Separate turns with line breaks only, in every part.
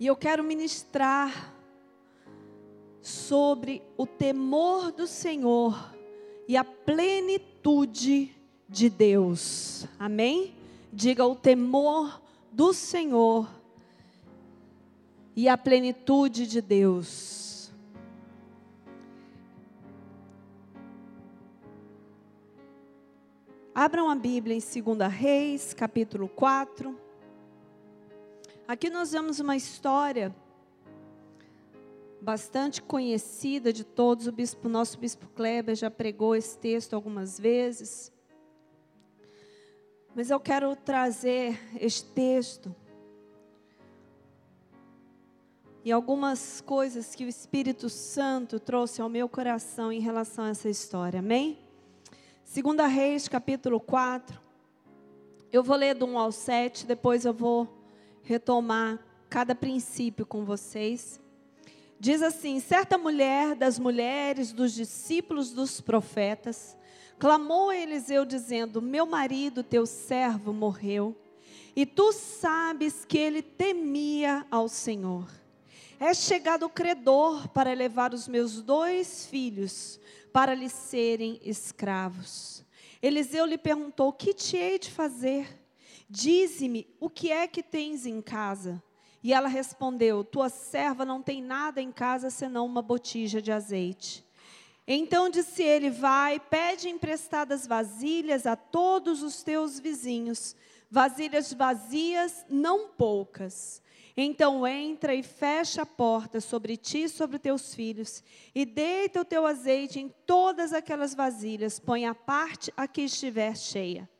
E eu quero ministrar sobre o temor do Senhor e a plenitude de Deus. Amém? Diga o temor do Senhor e a plenitude de Deus. Abram a Bíblia em 2 Reis, capítulo 4. Aqui nós vemos uma história bastante conhecida de todos. O bispo, nosso bispo Kleber já pregou esse texto algumas vezes. Mas eu quero trazer este texto e algumas coisas que o Espírito Santo trouxe ao meu coração em relação a essa história. Amém? Segunda Reis, capítulo 4. Eu vou ler do 1 ao 7, depois eu vou retomar cada princípio com vocês. Diz assim: certa mulher das mulheres dos discípulos dos profetas clamou a Eliseu dizendo: Meu marido, teu servo, morreu, e tu sabes que ele temia ao Senhor. É chegado o credor para levar os meus dois filhos para lhe serem escravos. Eliseu lhe perguntou: Que te hei de fazer? Dize-me o que é que tens em casa. E ela respondeu: Tua serva não tem nada em casa senão uma botija de azeite. Então disse ele: Vai, pede emprestadas vasilhas a todos os teus vizinhos, vasilhas vazias, não poucas. Então entra e fecha a porta sobre ti e sobre teus filhos, e deita o teu azeite em todas aquelas vasilhas, põe a parte a que estiver cheia.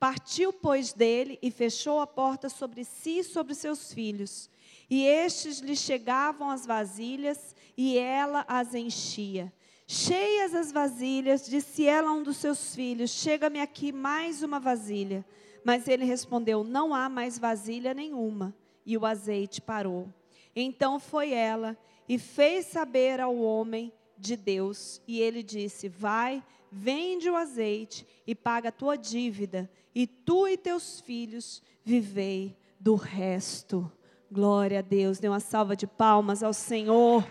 Partiu, pois, dele e fechou a porta sobre si e sobre seus filhos. E estes lhe chegavam as vasilhas, e ela as enchia. Cheias as vasilhas, disse ela a um dos seus filhos: Chega-me aqui mais uma vasilha. Mas ele respondeu: Não há mais vasilha nenhuma. E o azeite parou. Então foi ela e fez saber ao homem de Deus. E ele disse: Vai, vende o azeite e paga a tua dívida, e tu e teus filhos vivei do resto. Glória a Deus. Dê uma salva de palmas ao Senhor.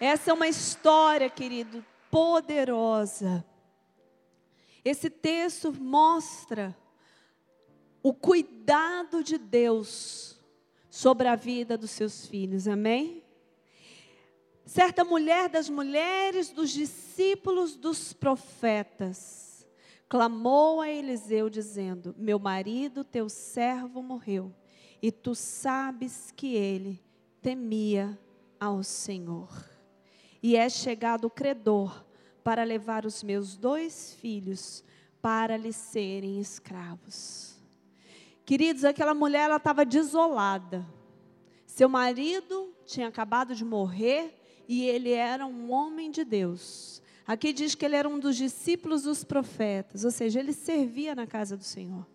Essa é uma história, querido, poderosa. Esse texto mostra o cuidado de Deus sobre a vida dos seus filhos, amém? Certa mulher das mulheres dos discípulos dos profetas clamou a Eliseu, dizendo: Meu marido, teu servo, morreu, e tu sabes que ele temia ao Senhor. E é chegado o credor para levar os meus dois filhos para lhe serem escravos. Queridos, aquela mulher ela estava desolada. Seu marido tinha acabado de morrer e ele era um homem de Deus. Aqui diz que ele era um dos discípulos dos profetas, ou seja, ele servia na casa do Senhor.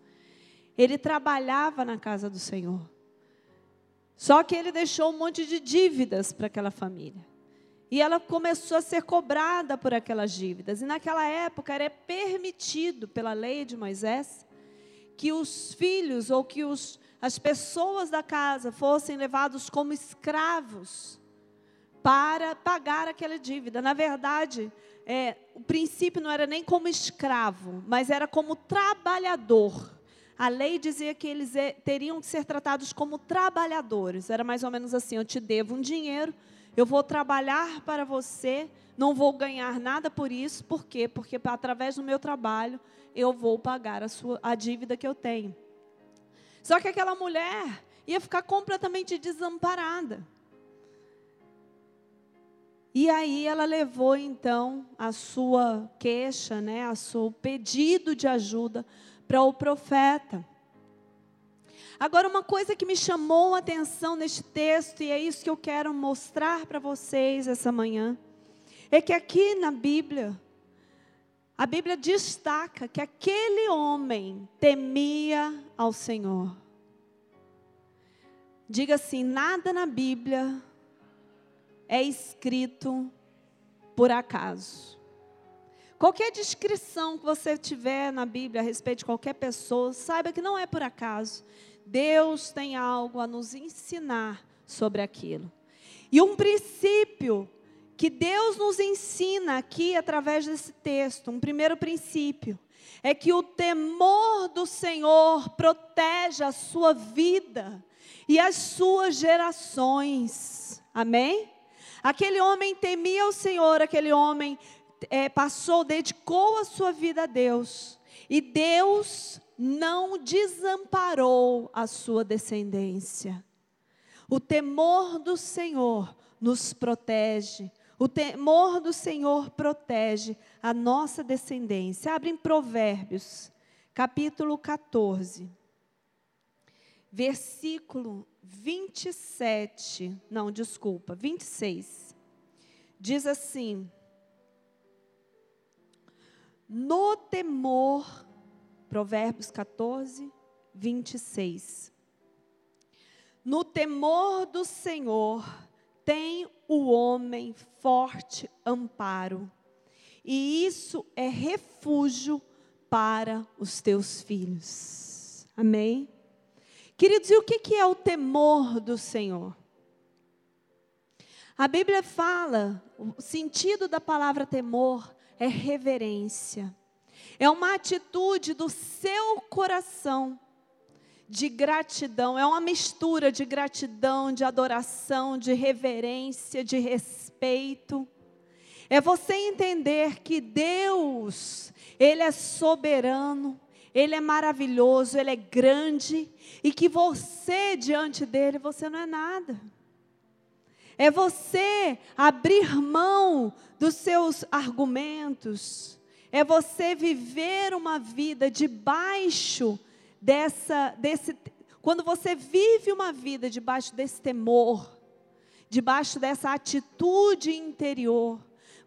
Ele trabalhava na casa do Senhor. Só que ele deixou um monte de dívidas para aquela família. E ela começou a ser cobrada por aquelas dívidas. E naquela época era permitido pela lei de Moisés que os filhos ou que os, as pessoas da casa fossem levados como escravos para pagar aquela dívida. Na verdade, é, o princípio não era nem como escravo, mas era como trabalhador. A lei dizia que eles é, teriam que ser tratados como trabalhadores. Era mais ou menos assim: eu te devo um dinheiro, eu vou trabalhar para você, não vou ganhar nada por isso. Por quê? Porque através do meu trabalho eu vou pagar a, sua, a dívida que eu tenho. Só que aquela mulher ia ficar completamente desamparada. E aí ela levou então a sua queixa, né, a seu pedido de ajuda para o profeta. Agora uma coisa que me chamou a atenção neste texto e é isso que eu quero mostrar para vocês essa manhã, é que aqui na Bíblia a Bíblia destaca que aquele homem temia ao Senhor. Diga assim: nada na Bíblia é escrito por acaso. Qualquer descrição que você tiver na Bíblia a respeito de qualquer pessoa, saiba que não é por acaso. Deus tem algo a nos ensinar sobre aquilo. E um princípio que Deus nos ensina aqui através desse texto, um primeiro princípio, é que o temor do Senhor protege a sua vida e as suas gerações. Amém? Aquele homem temia o Senhor, aquele homem é, passou, dedicou a sua vida a Deus. E Deus não desamparou a sua descendência. O temor do Senhor nos protege. O temor do Senhor protege a nossa descendência. Abre em Provérbios, capítulo 14, versículo 27. Não, desculpa, 26. Diz assim: No temor Provérbios 14, 26. No temor do Senhor tem o homem forte amparo, e isso é refúgio para os teus filhos. Amém? Queridos, e o que é o temor do Senhor? A Bíblia fala, o sentido da palavra temor é reverência. É uma atitude do seu coração de gratidão, é uma mistura de gratidão, de adoração, de reverência, de respeito. É você entender que Deus, Ele é soberano, Ele é maravilhoso, Ele é grande, e que você, diante dEle, você não é nada. É você abrir mão dos seus argumentos, é você viver uma vida debaixo dessa, desse. Quando você vive uma vida debaixo desse temor, debaixo dessa atitude interior,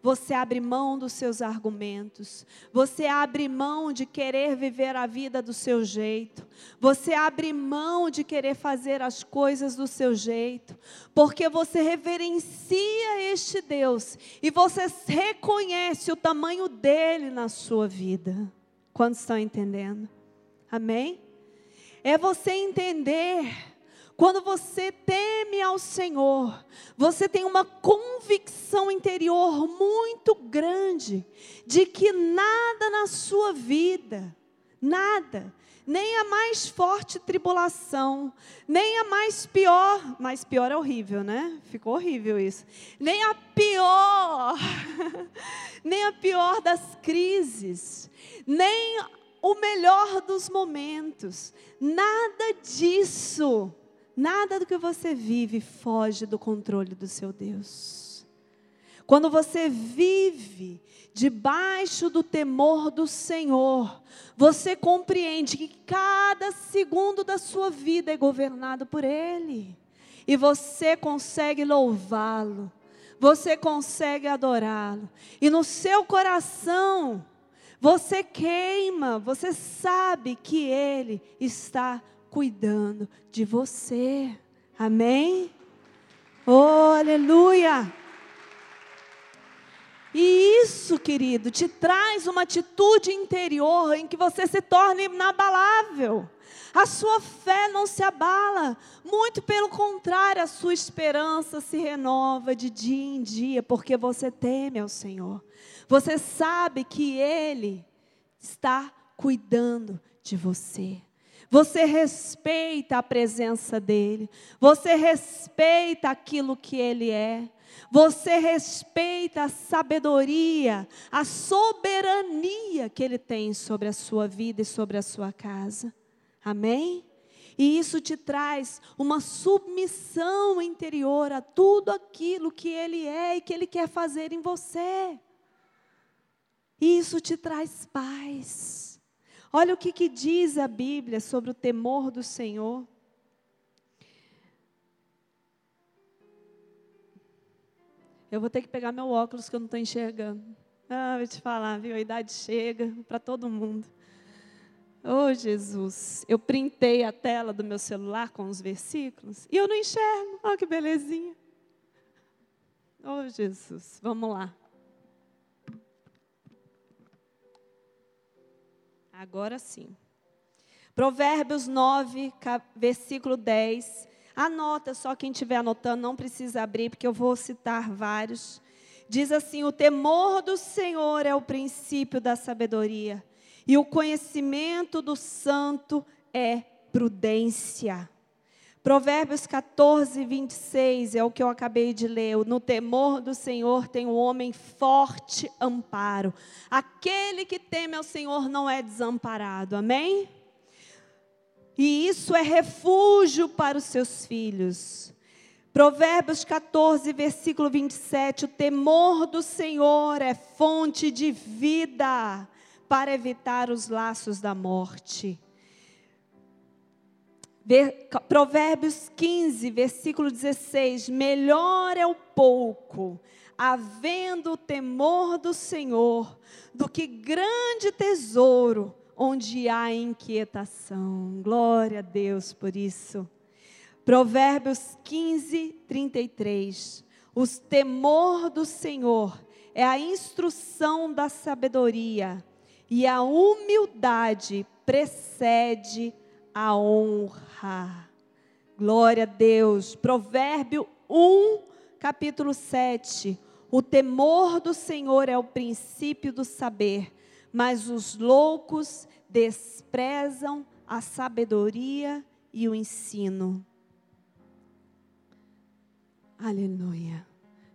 você abre mão dos seus argumentos, você abre mão de querer viver a vida do seu jeito, você abre mão de querer fazer as coisas do seu jeito, porque você reverencia este Deus e você reconhece o tamanho dele na sua vida. Quantos estão entendendo? Amém? É você entender quando você teme ao Senhor, você tem uma convicção interior muito grande de que nada na sua vida, nada, nem a mais forte tribulação, nem a mais pior, mais pior é horrível, né? Ficou horrível isso. Nem a pior, nem a pior das crises, nem o melhor dos momentos, nada disso Nada do que você vive foge do controle do seu Deus. Quando você vive debaixo do temor do Senhor, você compreende que cada segundo da sua vida é governado por Ele. E você consegue louvá-lo, você consegue adorá-lo. E no seu coração, você queima, você sabe que Ele está cuidando de você. Amém? Oh, aleluia! E isso, querido, te traz uma atitude interior em que você se torna inabalável. A sua fé não se abala, muito pelo contrário, a sua esperança se renova de dia em dia, porque você teme ao Senhor. Você sabe que Ele está cuidando de você. Você respeita a presença dEle. Você respeita aquilo que Ele é. Você respeita a sabedoria, a soberania que Ele tem sobre a sua vida e sobre a sua casa. Amém? E isso te traz uma submissão interior a tudo aquilo que Ele é e que Ele quer fazer em você. E isso te traz paz. Olha o que, que diz a Bíblia sobre o temor do Senhor. Eu vou ter que pegar meu óculos que eu não estou enxergando. Ah, vou te falar, viu? A idade chega para todo mundo. Oh, Jesus. Eu printei a tela do meu celular com os versículos e eu não enxergo. Olha que belezinha. Oh, Jesus. Vamos lá. Agora sim. Provérbios 9, versículo 10. Anota, só quem estiver anotando, não precisa abrir, porque eu vou citar vários. Diz assim: O temor do Senhor é o princípio da sabedoria, e o conhecimento do santo é prudência. Provérbios 14, 26 é o que eu acabei de ler. No temor do Senhor tem um homem forte amparo. Aquele que teme ao Senhor não é desamparado. Amém? E isso é refúgio para os seus filhos. Provérbios 14, versículo 27. O temor do Senhor é fonte de vida para evitar os laços da morte. Provérbios 15, versículo 16: Melhor é o pouco, havendo o temor do Senhor, do que grande tesouro, onde há inquietação. Glória a Deus por isso. Provérbios 15, 33. O temor do Senhor é a instrução da sabedoria, e a humildade precede a honra. Glória a Deus. Provérbio 1, capítulo 7. O temor do Senhor é o princípio do saber, mas os loucos desprezam a sabedoria e o ensino. Aleluia.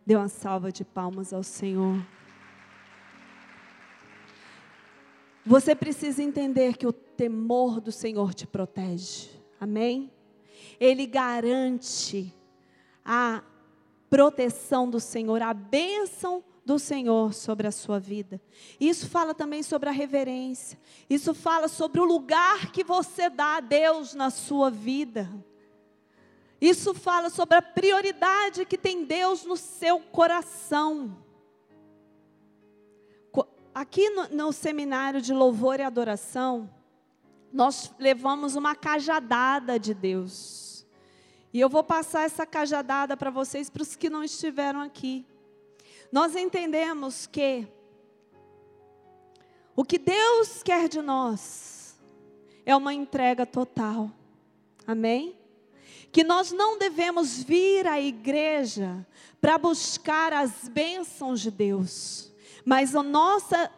Dê uma salva de palmas ao Senhor. Você precisa entender que o temor do Senhor te protege. Amém? Ele garante a proteção do Senhor, a bênção do Senhor sobre a sua vida. Isso fala também sobre a reverência. Isso fala sobre o lugar que você dá a Deus na sua vida. Isso fala sobre a prioridade que tem Deus no seu coração. Aqui no, no seminário de louvor e adoração, nós levamos uma cajadada de Deus. E eu vou passar essa cajadada para vocês, para os que não estiveram aqui. Nós entendemos que o que Deus quer de nós é uma entrega total. Amém? Que nós não devemos vir à igreja para buscar as bênçãos de Deus, mas a nossa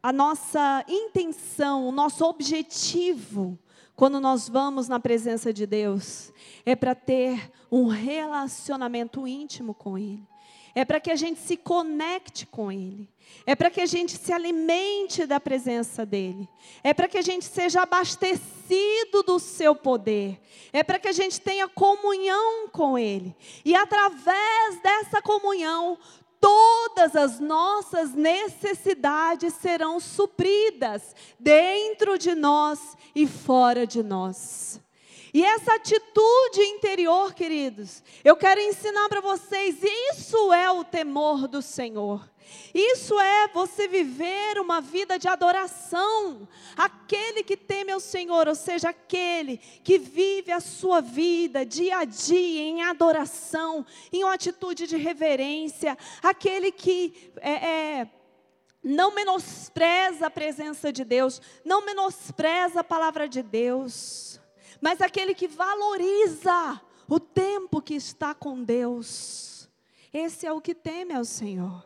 a nossa intenção, o nosso objetivo, quando nós vamos na presença de Deus, é para ter um relacionamento íntimo com Ele. É para que a gente se conecte com Ele. É para que a gente se alimente da presença dEle. É para que a gente seja abastecido do seu poder. É para que a gente tenha comunhão com Ele. E através dessa comunhão, todas as nossas necessidades serão supridas dentro de nós e fora de nós. E essa atitude interior, queridos, eu quero ensinar para vocês, isso é o temor do Senhor. Isso é você viver uma vida de adoração. Aquele que teme ao Senhor, ou seja, aquele que vive a sua vida dia a dia em adoração, em uma atitude de reverência, aquele que é, é não menospreza a presença de Deus, não menospreza a palavra de Deus, mas aquele que valoriza o tempo que está com Deus. Esse é o que teme ao Senhor.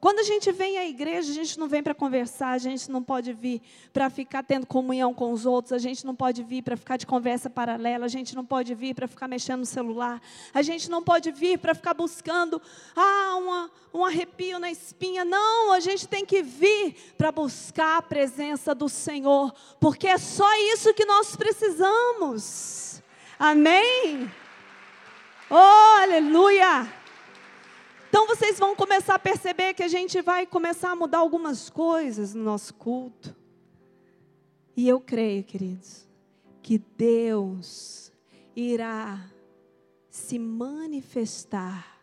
Quando a gente vem à igreja, a gente não vem para conversar, a gente não pode vir para ficar tendo comunhão com os outros, a gente não pode vir para ficar de conversa paralela, a gente não pode vir para ficar mexendo no celular, a gente não pode vir para ficar buscando ah, uma, um arrepio na espinha. Não, a gente tem que vir para buscar a presença do Senhor, porque é só isso que nós precisamos. Amém? Oh, aleluia! Então vocês vão começar a perceber que a gente vai começar a mudar algumas coisas no nosso culto. E eu creio, queridos, que Deus irá se manifestar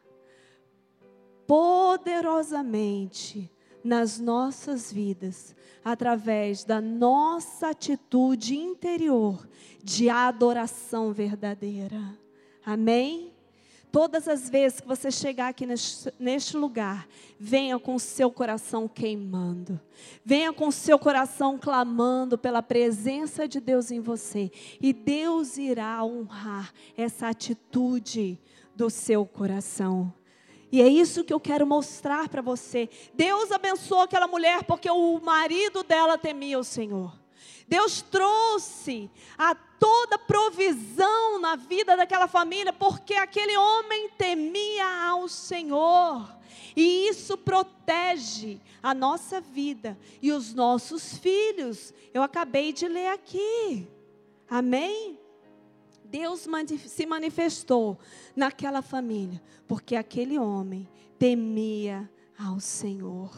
poderosamente nas nossas vidas, através da nossa atitude interior de adoração verdadeira. Amém? Todas as vezes que você chegar aqui neste, neste, lugar, venha com o seu coração queimando. Venha com o seu coração clamando pela presença de Deus em você. E Deus irá honrar essa atitude do seu coração. E é isso que eu quero mostrar para você. Deus abençoou aquela mulher porque o marido dela temia o Senhor. Deus trouxe a toda provisão na vida daquela família, porque aquele homem temia ao Senhor. E isso protege a nossa vida e os nossos filhos. Eu acabei de ler aqui. Amém? Deus se manifestou naquela família, porque aquele homem temia ao Senhor.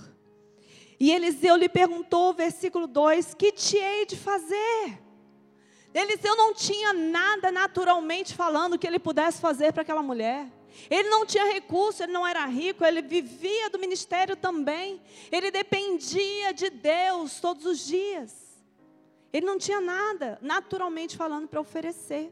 E Eliseu lhe perguntou, versículo 2: Que te hei de fazer? Eliseu não tinha nada naturalmente falando que ele pudesse fazer para aquela mulher. Ele não tinha recurso, ele não era rico, ele vivia do ministério também. Ele dependia de Deus todos os dias. Ele não tinha nada, naturalmente falando, para oferecer.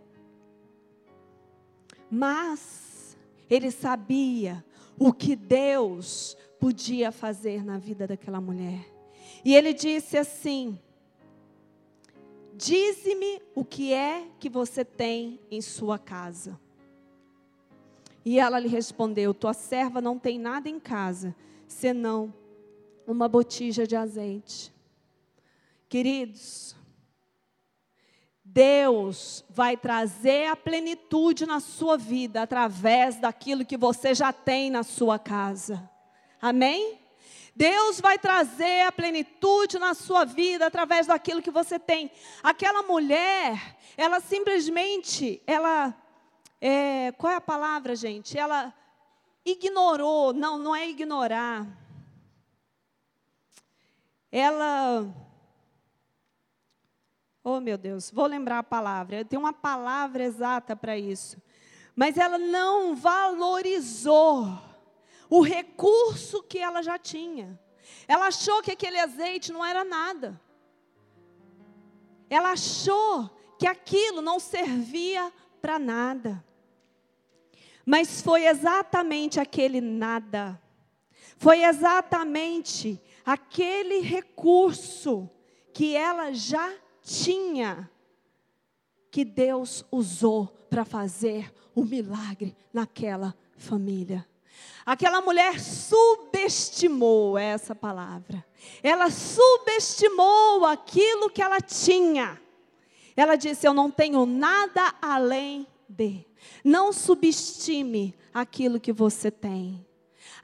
Mas ele sabia o que Deus podia fazer na vida daquela mulher. E ele disse assim: Dize-me o que é que você tem em sua casa. E ela lhe respondeu: Tua serva não tem nada em casa, senão uma botija de azeite. Queridos, Deus vai trazer a plenitude na sua vida através daquilo que você já tem na sua casa. Amém? Deus vai trazer a plenitude na sua vida através daquilo que você tem. Aquela mulher, ela simplesmente, ela, é, qual é a palavra, gente? Ela ignorou, não, não é ignorar. Ela Oh, meu Deus, vou lembrar a palavra. Eu tenho uma palavra exata para isso. Mas ela não valorizou o recurso que ela já tinha. Ela achou que aquele azeite não era nada. Ela achou que aquilo não servia para nada. Mas foi exatamente aquele nada. Foi exatamente aquele recurso que ela já tinha que Deus usou para fazer o um milagre naquela família. Aquela mulher subestimou essa palavra. Ela subestimou aquilo que ela tinha. Ela disse: Eu não tenho nada além de. Não subestime aquilo que você tem.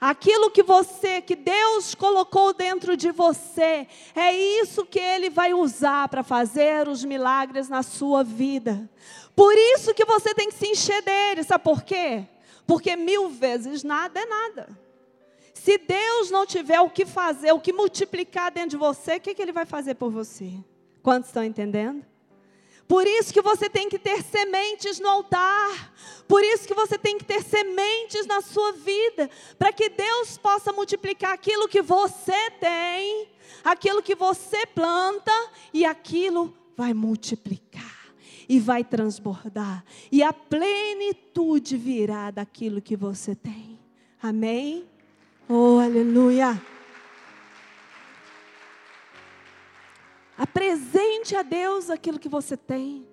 Aquilo que você, que Deus colocou dentro de você, é isso que Ele vai usar para fazer os milagres na sua vida. Por isso que você tem que se encher dele, sabe por quê? Porque mil vezes nada é nada. Se Deus não tiver o que fazer, o que multiplicar dentro de você, o que, que Ele vai fazer por você? Quantos estão entendendo? Por isso que você tem que ter sementes no altar. Por isso que você tem que ter sementes na sua vida, para que Deus possa multiplicar aquilo que você tem, aquilo que você planta e aquilo vai multiplicar e vai transbordar e a plenitude virá daquilo que você tem. Amém? Oh, aleluia. Apresente a Deus aquilo que você tem.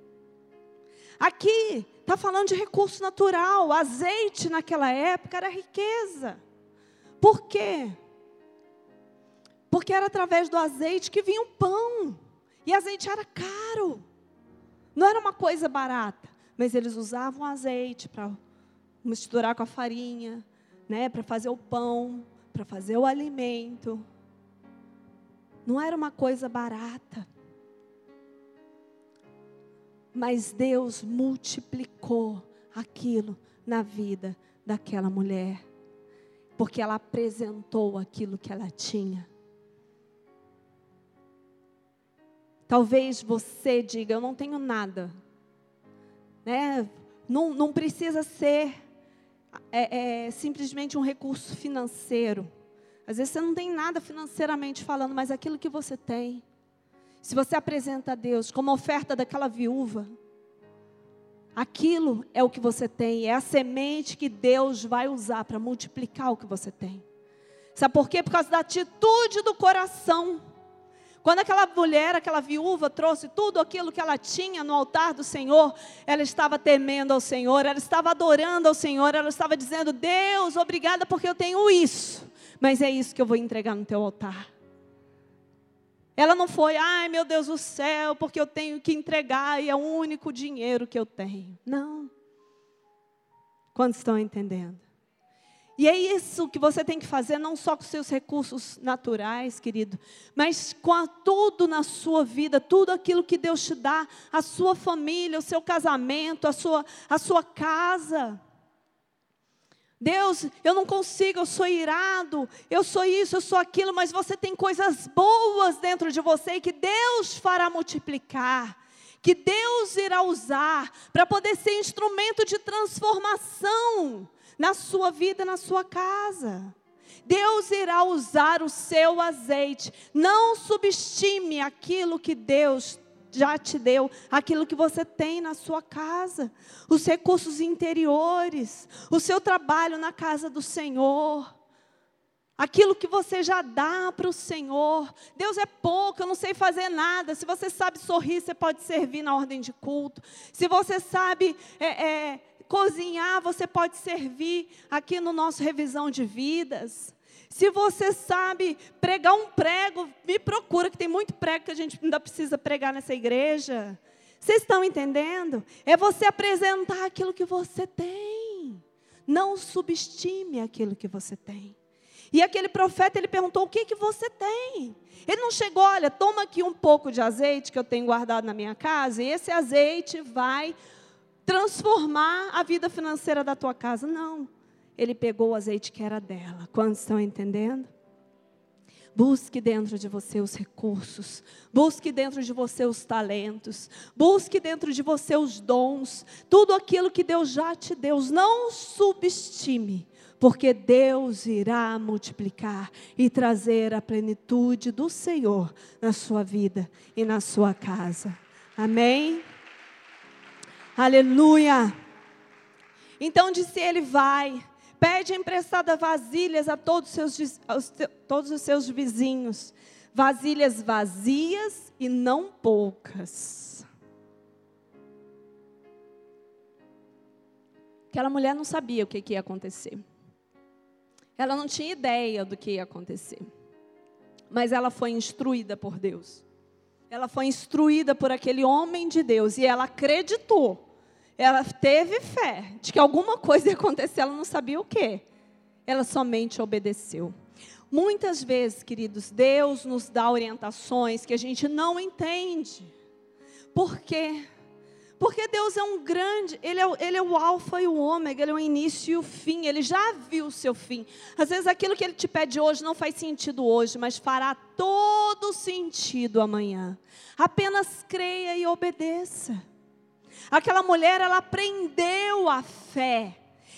Aqui está falando de recurso natural. Azeite naquela época era riqueza. Por quê? Porque era através do azeite que vinha o pão. E azeite era caro. Não era uma coisa barata. Mas eles usavam azeite para misturar com a farinha, né, para fazer o pão, para fazer o alimento. Não era uma coisa barata. Mas Deus multiplicou aquilo na vida daquela mulher, porque ela apresentou aquilo que ela tinha. Talvez você diga: Eu não tenho nada. Né? Não, não precisa ser é, é, simplesmente um recurso financeiro. Às vezes você não tem nada financeiramente falando, mas aquilo que você tem. Se você apresenta a Deus como oferta daquela viúva, Aquilo é o que você tem, é a semente que Deus vai usar para multiplicar o que você tem. Sabe por quê? Por causa da atitude do coração. Quando aquela mulher, aquela viúva trouxe tudo aquilo que ela tinha no altar do Senhor, ela estava temendo ao Senhor, ela estava adorando ao Senhor, ela estava dizendo: Deus, obrigada porque eu tenho isso, mas é isso que eu vou entregar no teu altar. Ela não foi, ai meu Deus do céu, porque eu tenho que entregar e é o único dinheiro que eu tenho. Não. Quantos estão entendendo? E é isso que você tem que fazer, não só com seus recursos naturais, querido, mas com a, tudo na sua vida, tudo aquilo que Deus te dá, a sua família, o seu casamento, a sua, a sua casa. Deus, eu não consigo, eu sou irado, eu sou isso, eu sou aquilo, mas você tem coisas boas dentro de você que Deus fará multiplicar, que Deus irá usar para poder ser instrumento de transformação na sua vida, na sua casa. Deus irá usar o seu azeite. Não subestime aquilo que Deus já te deu, aquilo que você tem na sua casa, os recursos interiores, o seu trabalho na casa do Senhor. Aquilo que você já dá para o Senhor. Deus é pouco, eu não sei fazer nada. Se você sabe sorrir, você pode servir na ordem de culto. Se você sabe é, é, cozinhar, você pode servir aqui no nosso revisão de vidas. Se você sabe pregar um prego, me procura, que tem muito prego que a gente ainda precisa pregar nessa igreja. Vocês estão entendendo? É você apresentar aquilo que você tem. Não subestime aquilo que você tem. E aquele profeta, ele perguntou: O que, que você tem? Ele não chegou, olha, toma aqui um pouco de azeite que eu tenho guardado na minha casa, e esse azeite vai transformar a vida financeira da tua casa. Não. Ele pegou o azeite que era dela. Quantos estão entendendo? Busque dentro de você os recursos, busque dentro de você os talentos, busque dentro de você os dons, tudo aquilo que Deus já te deu. Não subestime, porque Deus irá multiplicar e trazer a plenitude do Senhor na sua vida e na sua casa. Amém? Aleluia. Então disse ele: Vai, pede emprestada vasilhas a todos os seus, todos os seus vizinhos, vasilhas vazias e não poucas. Aquela mulher não sabia o que, que ia acontecer. Ela não tinha ideia do que ia acontecer. Mas ela foi instruída por Deus. Ela foi instruída por aquele homem de Deus e ela acreditou ela teve fé de que alguma coisa ia acontecer, ela não sabia o que. Ela somente obedeceu. Muitas vezes, queridos, Deus nos dá orientações que a gente não entende. Por quê? Porque Deus é um grande, ele é, ele é o alfa e o ômega, Ele é o início e o fim, Ele já viu o seu fim. Às vezes aquilo que Ele te pede hoje não faz sentido hoje, mas fará todo sentido amanhã. Apenas creia e obedeça. Aquela mulher, ela aprendeu a fé.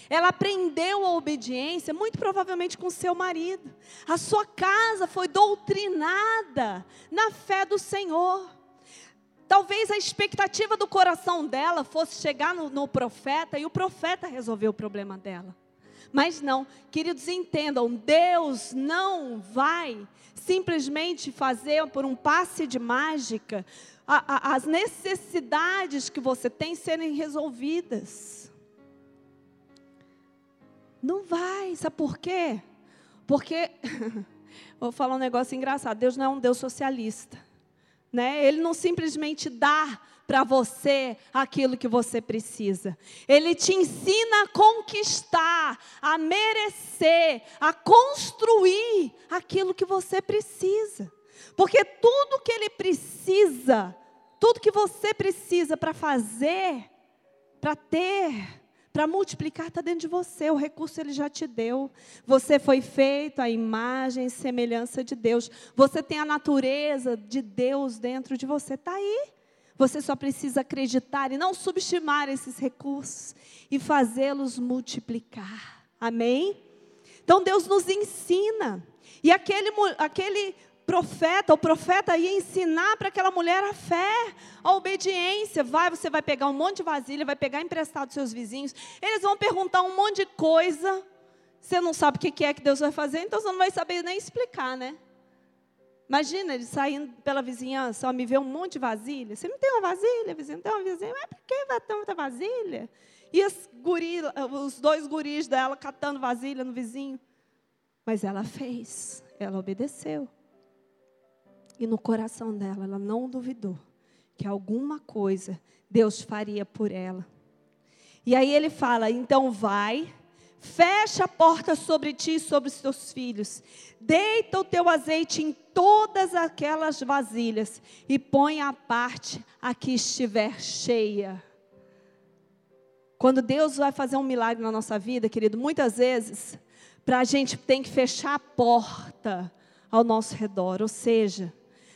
Ela aprendeu a obediência, muito provavelmente com seu marido. A sua casa foi doutrinada na fé do Senhor. Talvez a expectativa do coração dela fosse chegar no, no profeta e o profeta resolver o problema dela. Mas não, queridos, entendam: Deus não vai simplesmente fazer por um passe de mágica a, a, as necessidades que você tem serem resolvidas. Não vai, sabe por quê? Porque, vou falar um negócio engraçado: Deus não é um Deus socialista. Né? Ele não simplesmente dá para você aquilo que você precisa. Ele te ensina a conquistar, a merecer, a construir aquilo que você precisa. Porque tudo que ele precisa, tudo que você precisa para fazer, para ter, para multiplicar, está dentro de você. O recurso ele já te deu. Você foi feito à imagem e semelhança de Deus. Você tem a natureza de Deus dentro de você. Está aí. Você só precisa acreditar e não subestimar esses recursos e fazê-los multiplicar. Amém? Então Deus nos ensina. E aquele, aquele profeta, o profeta ia ensinar para aquela mulher a fé, a obediência. Vai, você vai pegar um monte de vasilha, vai pegar emprestado dos seus vizinhos. Eles vão perguntar um monte de coisa. Você não sabe o que é que Deus vai fazer, então você não vai saber nem explicar, né? Imagina ele saindo pela vizinhança, ó, me vê um monte de vasilha. Você não tem uma vasilha, vizinho? Não tem uma vasilha? Mas por que vai muita vasilha? E os dois guris dela catando vasilha no vizinho. Mas ela fez, ela obedeceu. E no coração dela, ela não duvidou que alguma coisa Deus faria por ela. E aí ele fala: então vai, fecha a porta sobre ti e sobre os teus filhos, deita o teu azeite em todas aquelas vasilhas e põe à parte a que estiver cheia. Quando Deus vai fazer um milagre na nossa vida, querido, muitas vezes, para a gente tem que fechar a porta ao nosso redor, ou seja,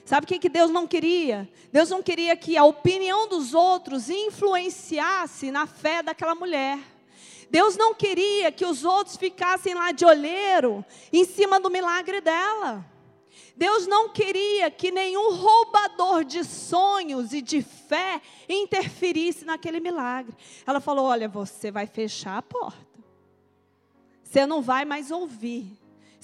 Sabe o que, que Deus não queria? Deus não queria que a opinião dos outros influenciasse na fé daquela mulher. Deus não queria que os outros ficassem lá de olheiro em cima do milagre dela. Deus não queria que nenhum roubador de sonhos e de fé interferisse naquele milagre. Ela falou: Olha, você vai fechar a porta. Você não vai mais ouvir.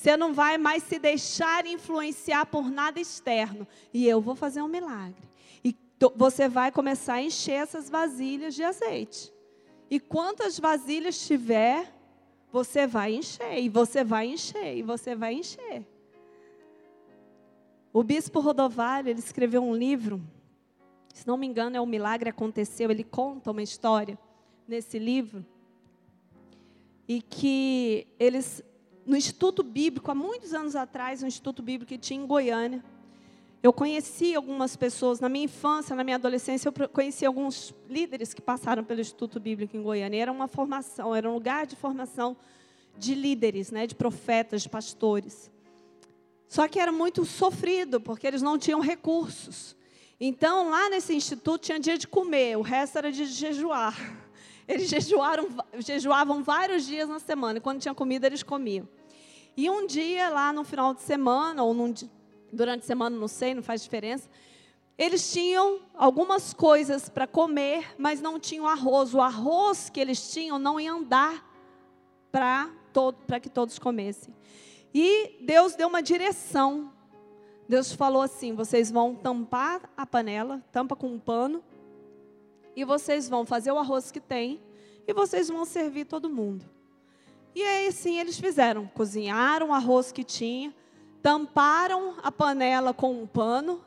Você não vai mais se deixar influenciar por nada externo. E eu vou fazer um milagre. E você vai começar a encher essas vasilhas de azeite. E quantas vasilhas tiver, você vai encher, e você vai encher, e você vai encher. O bispo Rodovalho, ele escreveu um livro, se não me engano, é O Milagre Aconteceu. Ele conta uma história nesse livro, e que eles no Instituto Bíblico, há muitos anos atrás, um Instituto Bíblico que tinha em Goiânia. Eu conheci algumas pessoas, na minha infância, na minha adolescência, eu conheci alguns líderes que passaram pelo Instituto Bíblico em Goiânia. Era uma formação, era um lugar de formação de líderes, né, de profetas, de pastores. Só que era muito sofrido, porque eles não tinham recursos. Então, lá nesse instituto tinha dia de comer, o resto era de jejuar. Eles jejuaram, jejuavam vários dias na semana, e quando tinha comida, eles comiam. E um dia, lá no final de semana, ou num, durante a semana, não sei, não faz diferença, eles tinham algumas coisas para comer, mas não tinham arroz. O arroz que eles tinham não ia andar para que todos comessem. E Deus deu uma direção. Deus falou assim: vocês vão tampar a panela, tampa com um pano, e vocês vão fazer o arroz que tem e vocês vão servir todo mundo. E aí sim eles fizeram, cozinharam o arroz que tinha, tamparam a panela com um pano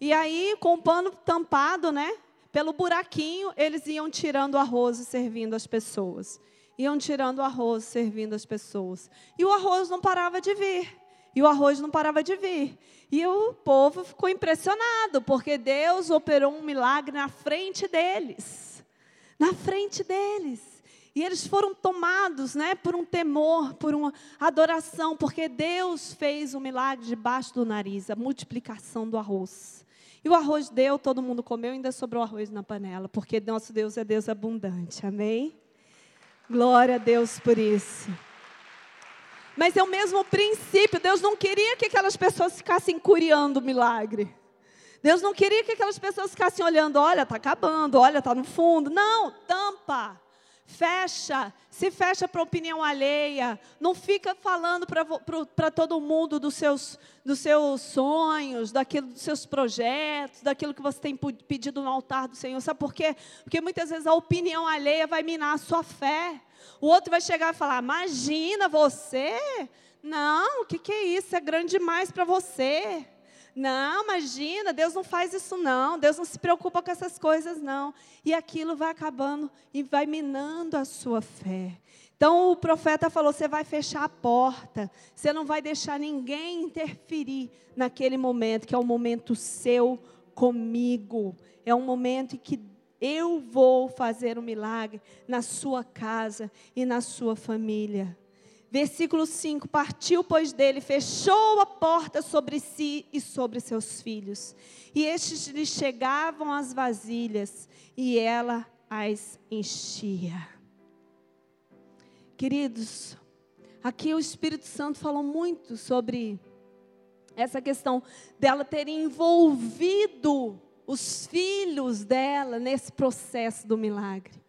e aí com o pano tampado, né, pelo buraquinho, eles iam tirando o arroz e servindo as pessoas. Iam tirando o arroz, servindo as pessoas. E o arroz não parava de vir. E o arroz não parava de vir. E o povo ficou impressionado, porque Deus operou um milagre na frente deles. Na frente deles. E eles foram tomados né, por um temor, por uma adoração, porque Deus fez um milagre debaixo do nariz a multiplicação do arroz. E o arroz deu, todo mundo comeu, ainda sobrou arroz na panela, porque nosso Deus é Deus abundante. Amém? Glória a Deus por isso. Mas é o mesmo princípio. Deus não queria que aquelas pessoas ficassem curiando o milagre. Deus não queria que aquelas pessoas ficassem olhando, olha, está acabando, olha, está no fundo. Não, tampa, fecha, se fecha para opinião alheia. Não fica falando para todo mundo dos seus, dos seus sonhos, daquilo, dos seus projetos, daquilo que você tem pedido no altar do Senhor. Sabe por quê? Porque muitas vezes a opinião alheia vai minar a sua fé. O outro vai chegar e falar: Imagina você? Não, o que, que é isso? É grande demais para você. Não, imagina, Deus não faz isso não. Deus não se preocupa com essas coisas não. E aquilo vai acabando e vai minando a sua fé. Então o profeta falou: você vai fechar a porta, você não vai deixar ninguém interferir naquele momento, que é um momento seu comigo. É um momento em que eu vou fazer um milagre na sua casa e na sua família. Versículo 5: Partiu, pois, dele, fechou a porta sobre si e sobre seus filhos. E estes lhe chegavam as vasilhas, e ela as enchia. Queridos, aqui o Espírito Santo falou muito sobre essa questão dela ter envolvido os filhos dela nesse processo do milagre.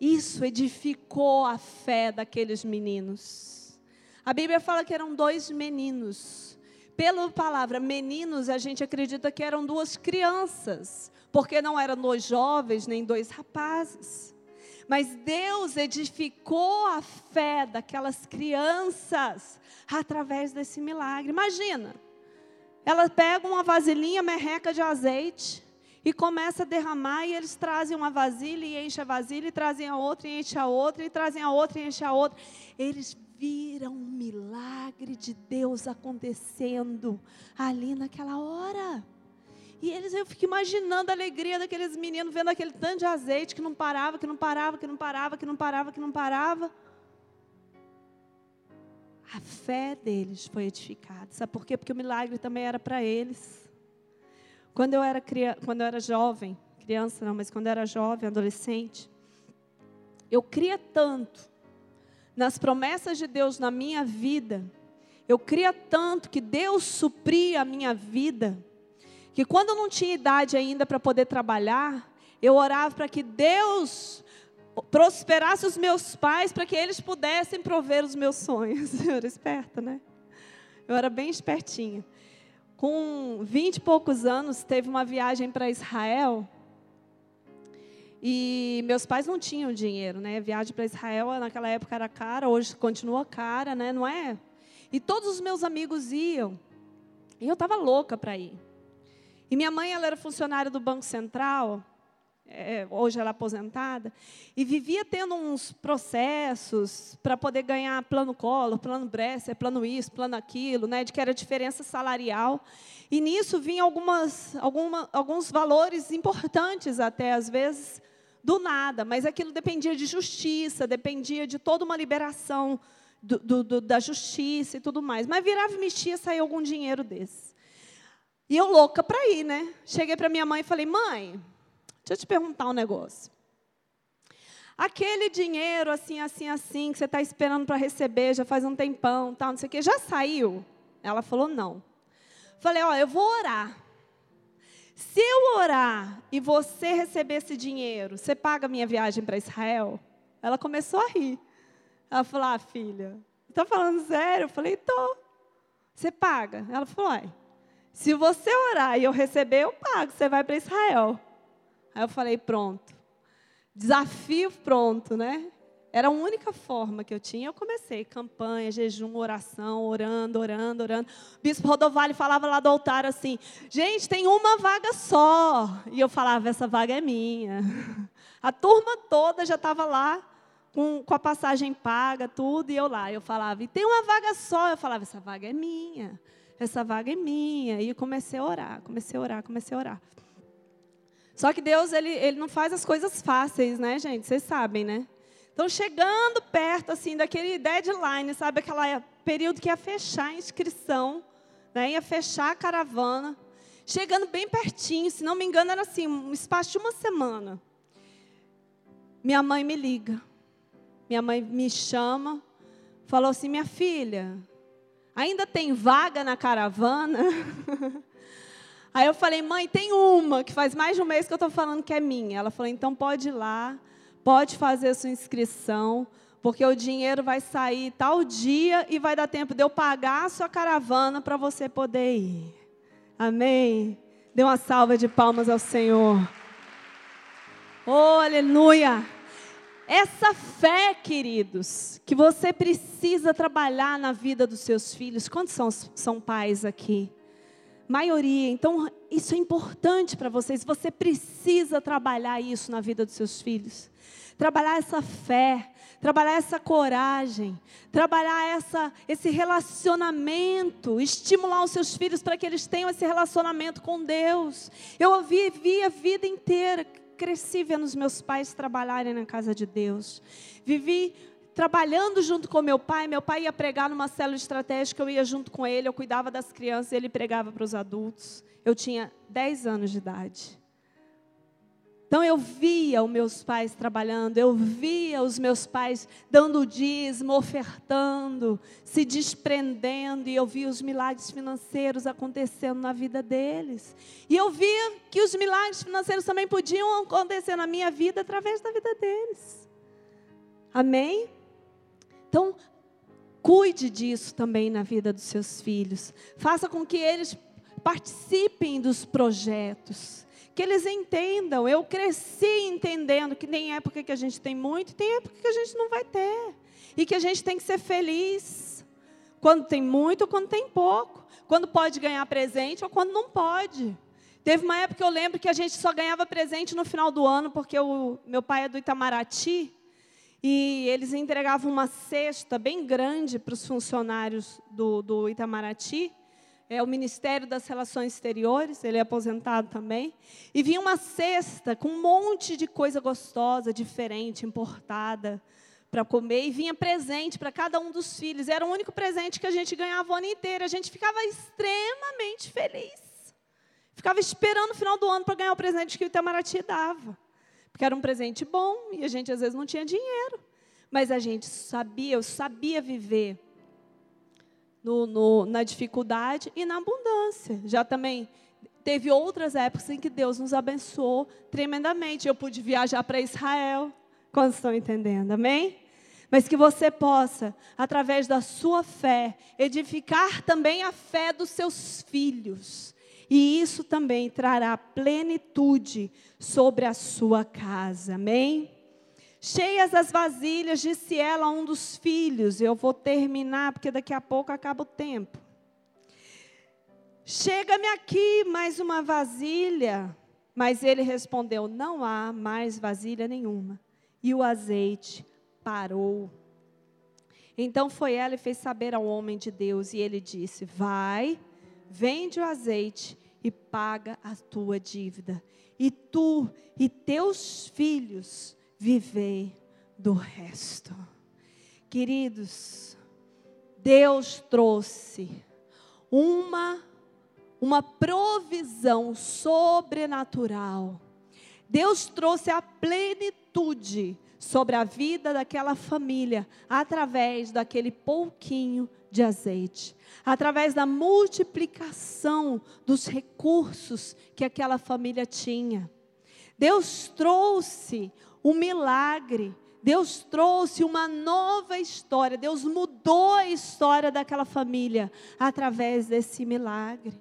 Isso edificou a fé daqueles meninos. A Bíblia fala que eram dois meninos. Pela palavra meninos, a gente acredita que eram duas crianças, porque não eram dois jovens nem dois rapazes. Mas Deus edificou a fé daquelas crianças através desse milagre. Imagina, ela pega uma vasilhinha merreca de azeite e começa a derramar, e eles trazem uma vasilha e enchem a vasilha, e trazem a outra e enchem a outra, e trazem a outra e enchem a outra. Eles viram um milagre de Deus acontecendo ali naquela hora. E eles, eu fico imaginando a alegria daqueles meninos vendo aquele tanto de azeite que não parava, que não parava, que não parava, que não parava, que não parava. A fé deles foi edificada. Sabe por quê? Porque o milagre também era para eles. Quando eu era criança, quando eu era jovem, criança não, mas quando eu era jovem, adolescente, eu cria tanto nas promessas de Deus na minha vida. Eu cria tanto que Deus supria a minha vida, que quando eu não tinha idade ainda para poder trabalhar, eu orava para que Deus prosperasse os meus pais para que eles pudessem prover os meus sonhos. Eu era esperta, né? Eu era bem espertinha. Com vinte e poucos anos, teve uma viagem para Israel. E meus pais não tinham dinheiro, né? A viagem para Israel naquela época era cara, hoje continua cara, né? Não é? E todos os meus amigos iam. E eu estava louca para ir. E minha mãe, ela era funcionária do Banco Central é, hoje ela é aposentada, e vivia tendo uns processos para poder ganhar plano Collor, plano Bresser, plano isso, plano aquilo, né, de que era diferença salarial. E nisso vinha algumas, alguma, alguns valores importantes até, às vezes, do nada, mas aquilo dependia de justiça, dependia de toda uma liberação do, do, do, da justiça e tudo mais. Mas virava e mexia, saía algum dinheiro desse. E eu louca para ir, né? Cheguei para minha mãe e falei, mãe, Deixa eu te perguntar um negócio. Aquele dinheiro assim, assim, assim, que você está esperando para receber, já faz um tempão, tal, não sei o quê, já saiu? Ela falou, não. Falei, ó, eu vou orar. Se eu orar e você receber esse dinheiro, você paga minha viagem para Israel? Ela começou a rir. Ela falou, ah, filha, está falando sério? Eu falei, tô. Você paga? Ela falou, ai, se você orar e eu receber, eu pago, você vai para Israel. Aí eu falei, pronto. Desafio pronto, né? Era a única forma que eu tinha. Eu comecei campanha, jejum, oração, orando, orando, orando. O bispo Rodovalho falava lá do altar assim: gente, tem uma vaga só. E eu falava: essa vaga é minha. A turma toda já estava lá com, com a passagem paga, tudo, e eu lá. Eu falava: e tem uma vaga só. Eu falava: essa vaga é minha. Essa vaga é minha. E comecei a orar, comecei a orar, comecei a orar. Só que Deus, ele, ele não faz as coisas fáceis, né, gente? Vocês sabem, né? Então, chegando perto, assim, daquele deadline, sabe? Aquele período que ia fechar a inscrição, né? Ia fechar a caravana. Chegando bem pertinho, se não me engano, era assim, um espaço de uma semana. Minha mãe me liga. Minha mãe me chama, falou assim: minha filha, ainda tem vaga na caravana? Aí eu falei, mãe, tem uma que faz mais de um mês que eu estou falando que é minha. Ela falou, então pode ir lá, pode fazer a sua inscrição, porque o dinheiro vai sair tal dia e vai dar tempo de eu pagar a sua caravana para você poder ir. Amém? Dê uma salva de palmas ao Senhor. Oh, aleluia! Essa fé, queridos, que você precisa trabalhar na vida dos seus filhos. Quantos são, são pais aqui? Maioria. Então, isso é importante para vocês. Você precisa trabalhar isso na vida dos seus filhos. Trabalhar essa fé, trabalhar essa coragem, trabalhar essa, esse relacionamento, estimular os seus filhos para que eles tenham esse relacionamento com Deus. Eu vivi a vida inteira, cresci vendo os meus pais trabalharem na casa de Deus. Vivi trabalhando junto com meu pai. Meu pai ia pregar numa célula estratégica, eu ia junto com ele, eu cuidava das crianças, ele pregava para os adultos. Eu tinha 10 anos de idade. Então eu via os meus pais trabalhando, eu via os meus pais dando dízimo, ofertando, se desprendendo, e eu via os milagres financeiros acontecendo na vida deles. E eu via que os milagres financeiros também podiam acontecer na minha vida através da vida deles. Amém? Então, cuide disso também na vida dos seus filhos. Faça com que eles participem dos projetos que eles entendam. Eu cresci entendendo que tem época que a gente tem muito, tem época que a gente não vai ter. E que a gente tem que ser feliz. Quando tem muito ou quando tem pouco. Quando pode ganhar presente ou quando não pode. Teve uma época que eu lembro que a gente só ganhava presente no final do ano, porque o meu pai é do Itamaraty. E eles entregavam uma cesta bem grande para os funcionários do, do Itamaraty é o Ministério das Relações Exteriores, ele é aposentado também. E vinha uma cesta com um monte de coisa gostosa, diferente, importada para comer e vinha presente para cada um dos filhos. Era o único presente que a gente ganhava o ano inteiro. A gente ficava extremamente feliz. Ficava esperando o final do ano para ganhar o presente que o Itamaraty dava. Porque era um presente bom e a gente às vezes não tinha dinheiro. Mas a gente sabia, eu sabia viver no, no, na dificuldade e na abundância. Já também teve outras épocas em que Deus nos abençoou tremendamente. Eu pude viajar para Israel, quando estão entendendo, amém? Mas que você possa, através da sua fé, edificar também a fé dos seus filhos. E isso também trará plenitude sobre a sua casa, amém? Cheias as vasilhas, disse ela a um dos filhos. Eu vou terminar, porque daqui a pouco acaba o tempo. Chega-me aqui mais uma vasilha. Mas ele respondeu: Não há mais vasilha nenhuma. E o azeite parou. Então foi ela e fez saber ao homem de Deus. E ele disse: Vai, vende o azeite e paga a tua dívida. E tu e teus filhos viver do resto. Queridos, Deus trouxe uma uma provisão sobrenatural. Deus trouxe a plenitude sobre a vida daquela família através daquele pouquinho de azeite, através da multiplicação dos recursos que aquela família tinha. Deus trouxe um milagre. Deus trouxe uma nova história. Deus mudou a história daquela família através desse milagre.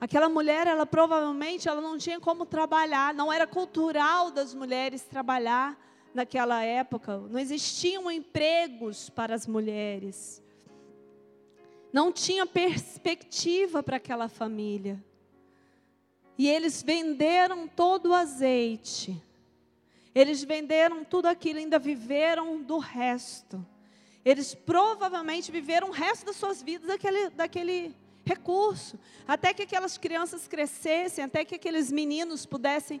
Aquela mulher, ela provavelmente ela não tinha como trabalhar, não era cultural das mulheres trabalhar naquela época, não existiam empregos para as mulheres. Não tinha perspectiva para aquela família. E eles venderam todo o azeite eles venderam tudo aquilo, ainda viveram do resto. Eles provavelmente viveram o resto das suas vidas daquele, daquele recurso. Até que aquelas crianças crescessem, até que aqueles meninos pudessem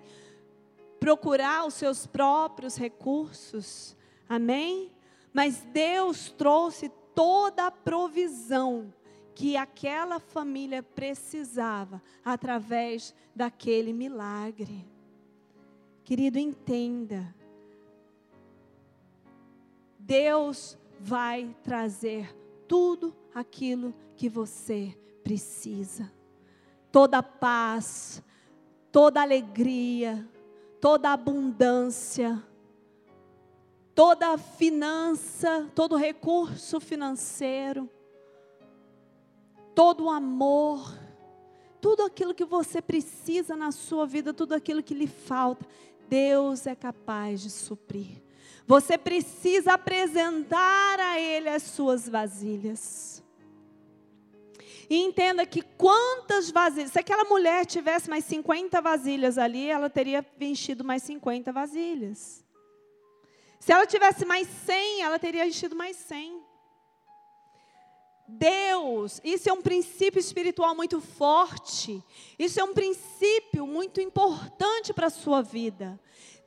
procurar os seus próprios recursos. Amém? Mas Deus trouxe toda a provisão que aquela família precisava através daquele milagre. Querido, entenda. Deus vai trazer tudo aquilo que você precisa. Toda paz, toda alegria, toda abundância, toda finança, todo recurso financeiro, todo amor, tudo aquilo que você precisa na sua vida, tudo aquilo que lhe falta, Deus é capaz de suprir. Você precisa apresentar a Ele as suas vasilhas. E entenda que quantas vasilhas, se aquela mulher tivesse mais 50 vasilhas ali, ela teria enchido mais 50 vasilhas. Se ela tivesse mais 100, ela teria enchido mais 100. Deus, isso é um princípio espiritual muito forte. Isso é um princípio muito importante para a sua vida.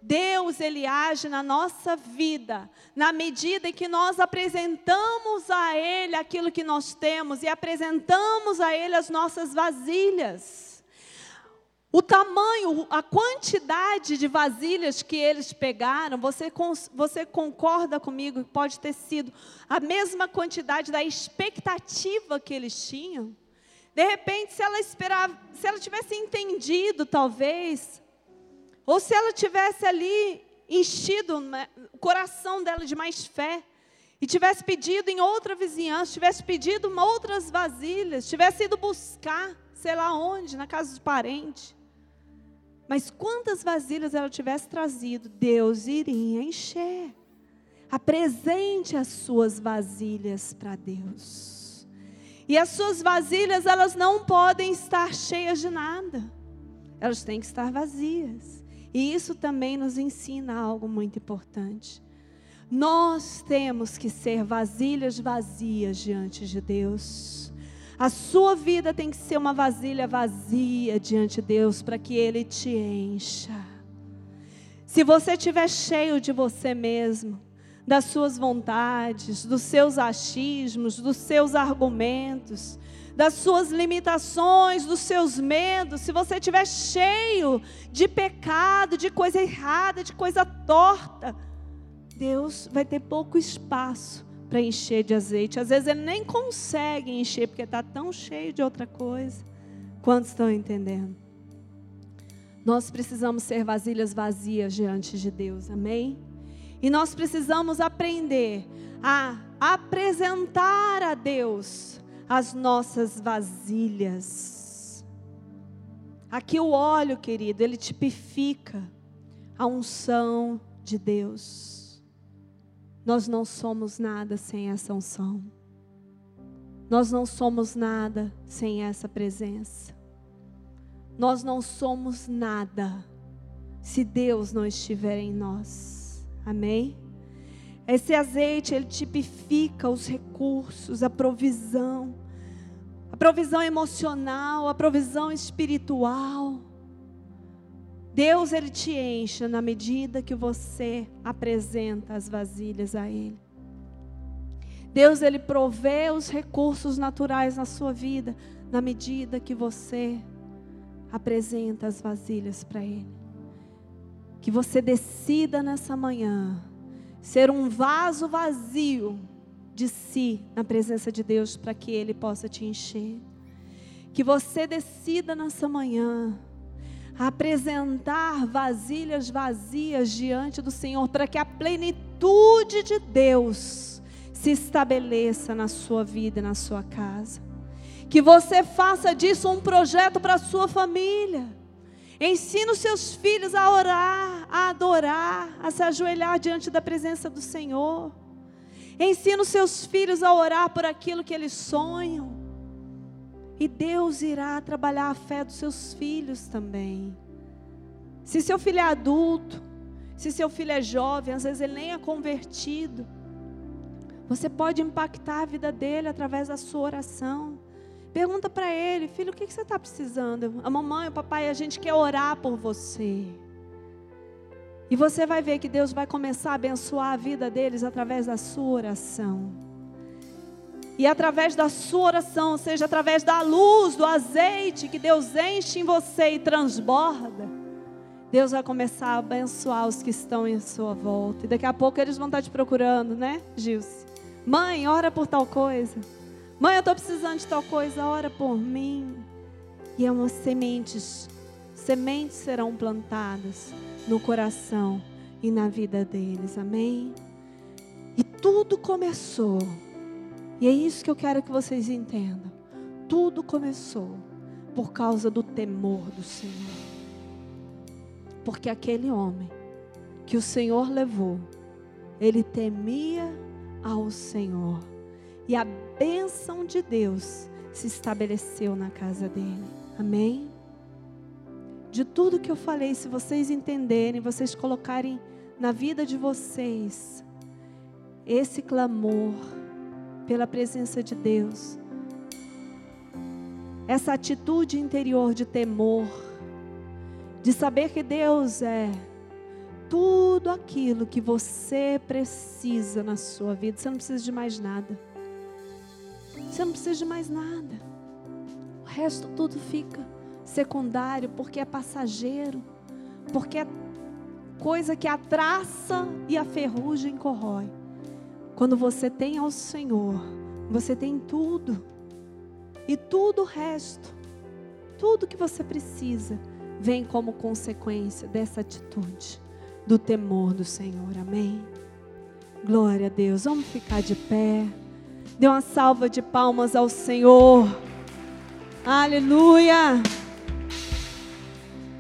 Deus, Ele age na nossa vida, na medida em que nós apresentamos a Ele aquilo que nós temos e apresentamos a Ele as nossas vasilhas. O tamanho, a quantidade de vasilhas que eles pegaram, você, você concorda comigo que pode ter sido a mesma quantidade da expectativa que eles tinham? De repente, se ela esperava, se ela tivesse entendido, talvez, ou se ela tivesse ali enchido o coração dela de mais fé, e tivesse pedido em outra vizinhança, tivesse pedido outras vasilhas, tivesse ido buscar, sei lá onde, na casa do parente. Mas quantas vasilhas ela tivesse trazido, Deus iria encher. Apresente as suas vasilhas para Deus. E as suas vasilhas, elas não podem estar cheias de nada. Elas têm que estar vazias. E isso também nos ensina algo muito importante. Nós temos que ser vasilhas vazias diante de Deus. A sua vida tem que ser uma vasilha vazia diante de Deus para que Ele te encha. Se você estiver cheio de você mesmo, das suas vontades, dos seus achismos, dos seus argumentos, das suas limitações, dos seus medos, se você estiver cheio de pecado, de coisa errada, de coisa torta, Deus vai ter pouco espaço para encher de azeite. Às vezes ele nem consegue encher porque está tão cheio de outra coisa. Quantos estão entendendo? Nós precisamos ser vasilhas vazias diante de Deus, amém? E nós precisamos aprender a apresentar a Deus as nossas vasilhas. Aqui o óleo, querido, ele tipifica a unção de Deus. Nós não somos nada sem essa unção. Nós não somos nada sem essa presença. Nós não somos nada se Deus não estiver em nós. Amém? Esse azeite, ele tipifica os recursos, a provisão, a provisão emocional, a provisão espiritual. Deus ele te enche na medida que você apresenta as vasilhas a ele. Deus ele provê os recursos naturais na sua vida na medida que você apresenta as vasilhas para ele. Que você decida nessa manhã ser um vaso vazio de si na presença de Deus para que ele possa te encher. Que você decida nessa manhã apresentar vasilhas vazias diante do Senhor, para que a plenitude de Deus se estabeleça na sua vida e na sua casa. Que você faça disso um projeto para a sua família. Ensina os seus filhos a orar, a adorar, a se ajoelhar diante da presença do Senhor. Ensina os seus filhos a orar por aquilo que eles sonham. E Deus irá trabalhar a fé dos seus filhos também. Se seu filho é adulto, se seu filho é jovem, às vezes ele nem é convertido, você pode impactar a vida dele através da sua oração. Pergunta para ele, filho, o que você está precisando? A mamãe, o papai, a gente quer orar por você. E você vai ver que Deus vai começar a abençoar a vida deles através da sua oração. E através da sua oração, seja, através da luz, do azeite que Deus enche em você e transborda, Deus vai começar a abençoar os que estão em sua volta. E daqui a pouco eles vão estar te procurando, né, Gilce? Mãe, ora por tal coisa. Mãe, eu estou precisando de tal coisa, ora por mim. E é umas sementes, sementes serão plantadas no coração e na vida deles, amém? E tudo começou e é isso que eu quero que vocês entendam. Tudo começou por causa do temor do Senhor. Porque aquele homem que o Senhor levou, ele temia ao Senhor. E a bênção de Deus se estabeleceu na casa dele. Amém? De tudo que eu falei, se vocês entenderem, vocês colocarem na vida de vocês esse clamor, pela presença de Deus. Essa atitude interior de temor, de saber que Deus é tudo aquilo que você precisa na sua vida. Você não precisa de mais nada. Você não precisa de mais nada. O resto tudo fica secundário, porque é passageiro, porque é coisa que a traça e a ferrugem corrói. Quando você tem ao Senhor, você tem tudo. E tudo o resto, tudo que você precisa, vem como consequência dessa atitude, do temor do Senhor. Amém. Glória a Deus. Vamos ficar de pé. Dê uma salva de palmas ao Senhor. Aleluia.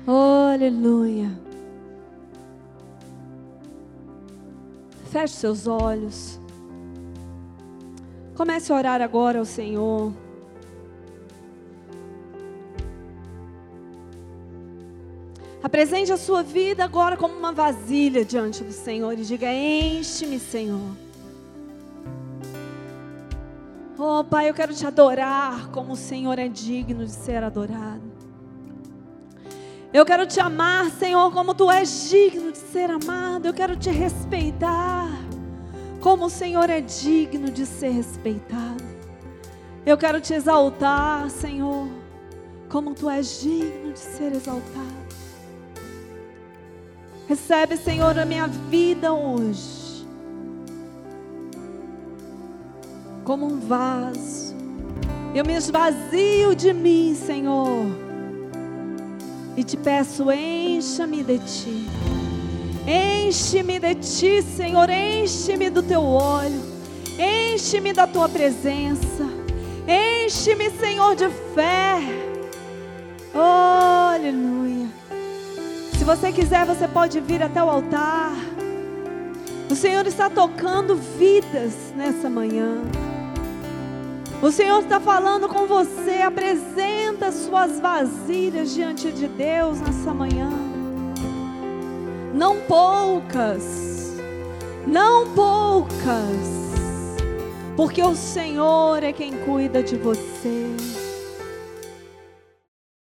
aleluia. Feche seus olhos. Comece a orar agora ao Senhor. Apresente a sua vida agora como uma vasilha diante do Senhor e diga: Enche-me, Senhor. Oh, Pai, eu quero te adorar como o Senhor é digno de ser adorado. Eu quero te amar, Senhor, como tu és digno de ser amado. Eu quero te respeitar, como o Senhor é digno de ser respeitado. Eu quero te exaltar, Senhor, como tu és digno de ser exaltado. Recebe, Senhor, a minha vida hoje como um vaso. Eu me esvazio de mim, Senhor. E te peço, encha-me de ti. Enche-me de ti, Senhor. Enche-me do teu óleo. Enche-me da tua presença. Enche-me, Senhor, de fé. Oh, aleluia. Se você quiser, você pode vir até o altar. O Senhor está tocando vidas nessa manhã. O Senhor está falando com você. Apresenta suas vasilhas diante de Deus nessa manhã. Não poucas, não poucas, porque o Senhor é quem cuida de você.